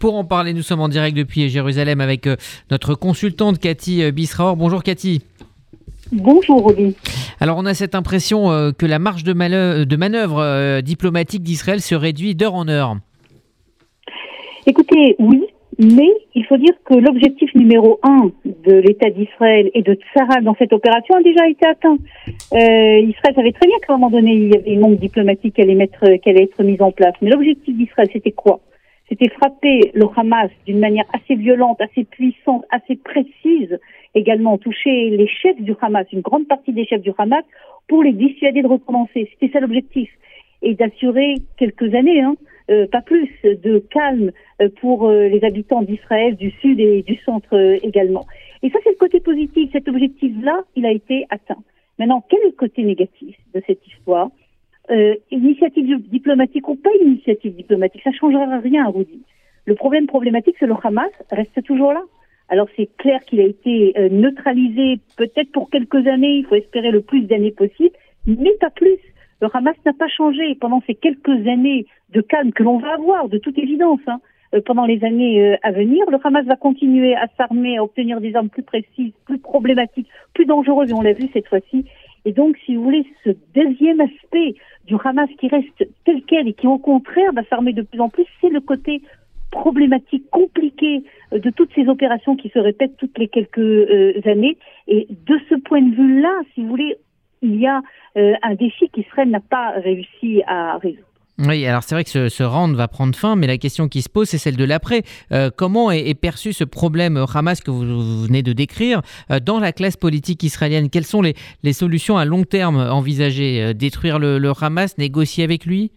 Pour en parler, nous sommes en direct depuis Jérusalem avec euh, notre consultante Cathy euh, Bisraor. Bonjour Cathy. Bonjour Oli. Alors on a cette impression euh, que la marge de, manœuvre diplomatique d'Israël se réduit d'heure en heure. Écoutez, oui, mais il faut dire que l'objectif numéro un de l'État d'Israël et de Tsahal dans cette opération a déjà été atteint. Israël savait très bien qu'à un moment donné, il y avait une manque diplomatique qui allait, mettre, qui allait être mise en place. Mais l'objectif d'Israël, c'était quoi? C'était frapper le Hamas d'une manière assez violente, assez puissante, assez précise, également toucher les chefs du Hamas, une grande partie des chefs du Hamas, pour les dissuader de recommencer. C'était ça l'objectif. Et d'assurer quelques années, hein, euh, pas plus, de calme euh, pour euh, les habitants d'Israël, du sud et du centre également. Et ça, c'est le côté positif. Cet objectif-là, il a été atteint. Maintenant, quel est le côté négatif de cette histoire? Euh, initiative diplomatique ou pas initiative diplomatique, ça ne changera rien à Rudy. Le problème problématique, c'est le Hamas reste toujours là. Alors c'est clair qu'il a été euh, neutralisé peut-être pour quelques années, il faut espérer le plus d'années possible, mais pas plus. Le Hamas n'a pas changé pendant ces quelques années de calme que l'on va avoir, de toute évidence. Hein, euh, pendant les années euh, à venir, le Hamas va continuer à s'armer, à obtenir des armes plus précises, plus problématiques, plus dangereuses, et on l'a vu cette fois-ci. Et donc, si vous voulez, ce deuxième aspect du Hamas qui reste tel quel et qui au contraire va s'armer de plus en plus, c'est le côté problématique, compliqué euh, de toutes ces opérations qui se répètent toutes les quelques euh, années. Et de ce point de vue-là, si vous voulez, il y a euh, un défi qu'Israël n'a pas réussi à résoudre. Oui, alors c'est vrai que ce, ce, round va prendre fin, mais la question qui se pose, c'est celle de l'après. Euh, comment est, perçu ce problème Hamas que vous, venez de décrire euh, dans la classe politique israélienne? Quelles sont les, solutions à long terme envisagées? Euh, Détruire le, le, Hamas, négocier avec lui?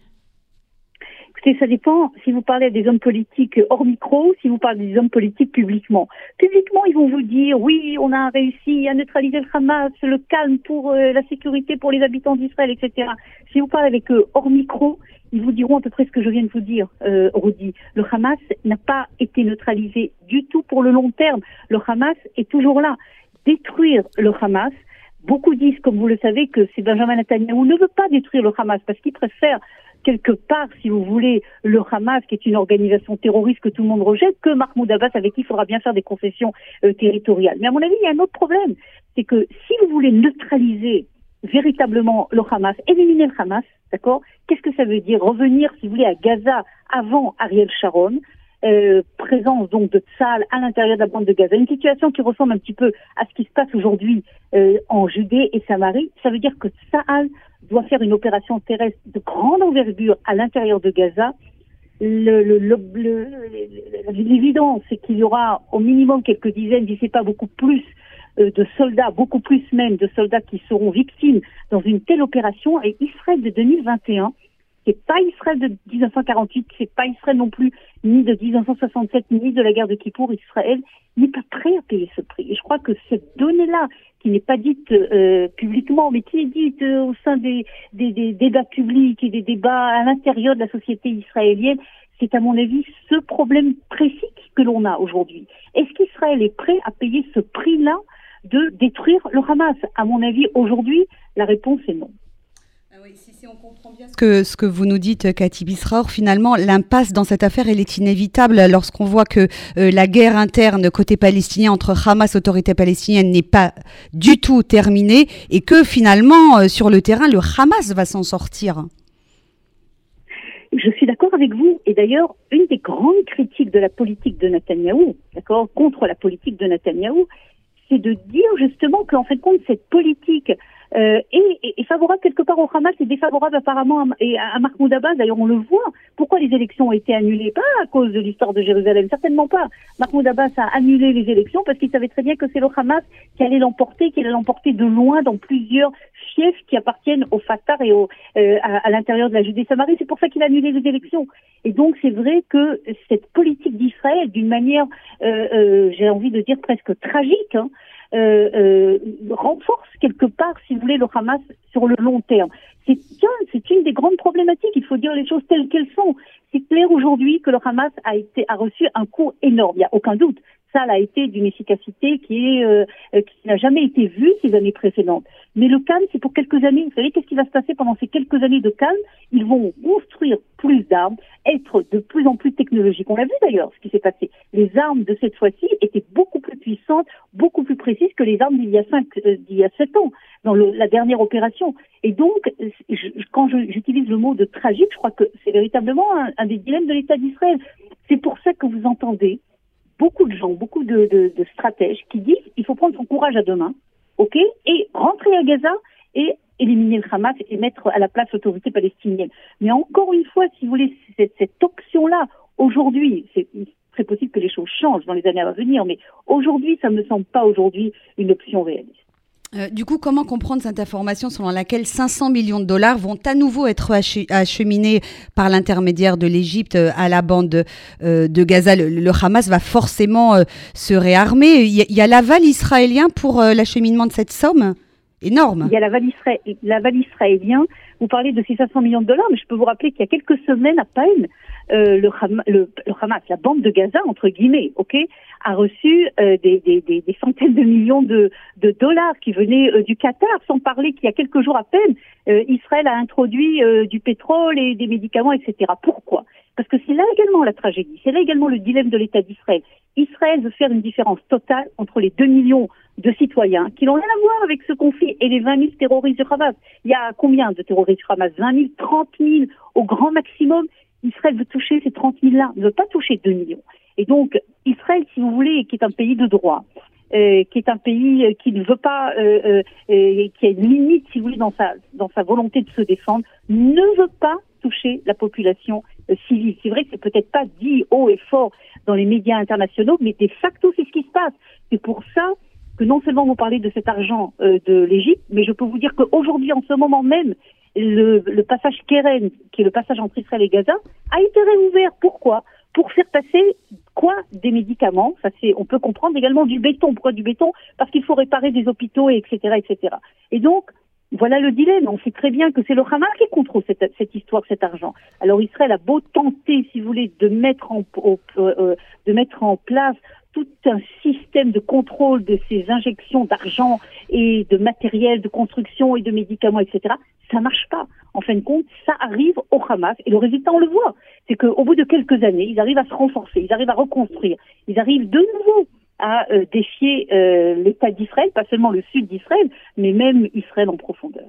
Ça dépend si vous parlez des hommes politiques hors micro, si vous parlez des hommes politiques publiquement. Publiquement, ils vont vous dire oui, on a réussi à neutraliser le Hamas, le calme pour la sécurité pour les habitants d'Israël, etc. Si vous parlez avec eux hors micro, ils vous diront à peu près ce que je viens de vous dire, euh. Le Hamas n'a pas été neutralisé du tout pour le long terme. Le Hamas est toujours là. Détruire le Hamas, beaucoup disent, comme vous le savez, que c'est Benjamin Netanyahu ne veut pas détruire le Hamas parce qu'il préfère quelque part, si vous voulez, le Hamas, qui est une organisation terroriste que tout le monde rejette, que Mahmoud Abbas, avec qui il faudra bien faire des concessions euh, territoriales. Mais à mon avis, il y a un autre problème. C'est que si vous voulez neutraliser véritablement le Hamas, éliminer le Hamas, d'accord Qu'est-ce que ça veut dire? Revenir, si vous voulez, à Gaza avant Ariel Sharon, euh, présence donc de Tzal à l'intérieur de la bande de Gaza, une situation qui ressemble un petit peu à ce qui se passe aujourd'hui euh, en Judée et Samarie, ça veut dire que Tzal doit faire une opération terrestre de grande envergure à l'intérieur de Gaza. L'évidence, c'est qu'il y aura au minimum quelques dizaines, si ce pas beaucoup plus, euh, de soldats, beaucoup plus même de soldats qui seront victimes dans une telle opération. Et Israël de 2021, c'est pas Israël de 1948, c'est pas Israël non plus ni de 1967 ni de la guerre de Kippour. Israël n'est pas prêt à payer ce prix. Et je crois que cette donnée-là, qui n'est pas dite euh, publiquement, mais qui est dite euh, au sein des, des, des, débats publics et des débats à l'intérieur de la société israélienne, c'est à mon avis ce problème précis que l'on a aujourd'hui. Est-ce qu'Israël est prêt à payer ce prix-là de détruire le Hamas? À mon avis, aujourd'hui, la réponse est non. Ah si, on comprend bien ce que, ce que vous nous dites, Cathy Bisraor, finalement, l'impasse dans cette affaire, elle est inévitable lorsqu'on voit que euh, la guerre interne côté palestinien entre Hamas, autorité palestinienne, n'est pas du tout terminée et que finalement, euh, sur le terrain, le Hamas va s'en sortir. Je suis d'accord avec vous. Et d'ailleurs, une des grandes critiques de la politique de Netanyahou, d'accord, contre la politique de Netanyahou, c'est de dire justement qu'en fait compte cette politique euh, est, favorable quelque part au Hamas et défavorable apparemment à, à, Mahmoud Abbas. D'ailleurs, on le voit. Pourquoi les élections ont été annulées? Pas à cause de l'histoire de Jérusalem, certainement pas. Mahmoud Abbas a annulé les élections parce qu'il savait très bien que c'est le Hamas qui allait l'emporter, qui allait l'emporter de loin dans plusieurs fiefs qui appartiennent au Fatah et au, euh, à, l'intérieur de la Judée-Samarie. C'est pour ça qu'il a annulé les élections. Et donc, c'est vrai que cette politique d'Israël, d'une manière, euh, euh j'ai envie de dire presque tragique, hein, euh, euh, renforce quelque part, si vous voulez, le Hamas sur le long terme. C'est une des grandes problématiques. Il faut dire les choses telles qu'elles sont. C'est clair aujourd'hui que le Hamas a été a reçu un coup énorme. Il n'y a aucun doute. ça a été d'une efficacité qui euh, qui n'a jamais été vue ces années précédentes. Mais le calme, c'est pour quelques années. Vous savez qu'est-ce qui va se passer pendant ces quelques années de calme? Ils vont construire plus d'armes, être de plus en plus technologiques. On l'a vu d'ailleurs, ce qui s'est passé. Les armes de cette fois-ci étaient beaucoup plus puissantes, beaucoup plus précises que les armes d'il y a cinq, euh, d'il y a sept ans dans la dernière opération. Et donc, je, quand j'utilise le mot de tragique, je crois que c'est véritablement un, des dilemmes de l'État d'Israël. C'est pour ça que vous entendez beaucoup de gens, beaucoup de, stratèges qui disent il faut prendre son courage à deux mains, ok, et rentrer à Gaza et éliminer le Hamas et mettre à la place l'autorité palestinienne. Mais encore une fois, si vous voulez, cette, cette option-là, aujourd'hui, c'est très possible que les choses changent dans les années à venir, mais aujourd'hui, ça ne me semble pas aujourd'hui une option réaliste. Euh, du coup, comment comprendre cette information selon laquelle 500 millions de dollars vont à nouveau être acheminés par l'intermédiaire de l'Égypte euh, à la bande euh, de Gaza? Le, Hamas va forcément se réarmer. Il y a, l'aval israélien pour l'acheminement de cette somme énorme. Il y a l'aval israélien. Vous parlez de ces 500 millions de dollars, mais je peux vous rappeler qu'il y a quelques semaines à peine, le, le, Hamas, la bande de Gaza, entre guillemets, ok, a reçu euh, des, centaines de millions de, dollars qui venaient euh, du Qatar, sans parler qu'il y a quelques jours à peine, euh, Israël a introduit du pétrole et des médicaments, etc. Pourquoi? Parce que c'est là également la tragédie, c'est là également le dilemme de l'État d'Israël. Israël veut faire une différence totale entre les 2 millions de citoyens qui n'ont rien à voir avec ce conflit et les 20 000 terroristes du Hamas. Il y a combien de terroristes du Hamas? 20 000, 30 000 au grand maximum. Israël veut toucher ces 30 000-là, ne veut pas toucher 2 millions. Et donc, Israël, si vous voulez, qui est un pays de droit, euh, qui est un pays euh, qui ne veut pas, euh, qui a une limite, si vous voulez, dans sa, dans sa volonté de se défendre, ne veut pas toucher la population civile. C'est vrai que c'est peut-être pas dit haut et fort dans les médias internationaux, mais de facto, c'est ce qui se passe. C'est pour ça que non seulement vous parlez de cet argent de l'Égypte, mais je peux vous dire qu'aujourd'hui, en ce moment même, le, le passage Keren, qui est le passage entre Israël et Gaza, a été réouvert. Pourquoi? Pour faire passer quoi? Des médicaments. Ça, c'est, on peut comprendre également du béton. Pourquoi du béton? Parce qu'il faut réparer des hôpitaux, et etc., etc. Et donc, voilà le dilemme. On sait très bien que c'est le Hamas qui contrôle cette, cette, histoire, cet argent. Alors Israël a beau tenter, si vous voulez, de mettre en, euh, euh, de mettre en place tout un système de contrôle de ces injections d'argent et de matériel de construction et de médicaments, etc ça marche pas. En fin de compte, ça arrive au Hamas et le résultat, on le voit. C'est qu'au bout de quelques années, ils arrivent à se renforcer, ils arrivent à reconstruire, ils arrivent de nouveau à euh, défier euh, l'État d'Israël, pas seulement le sud d'Israël, mais même Israël en profondeur.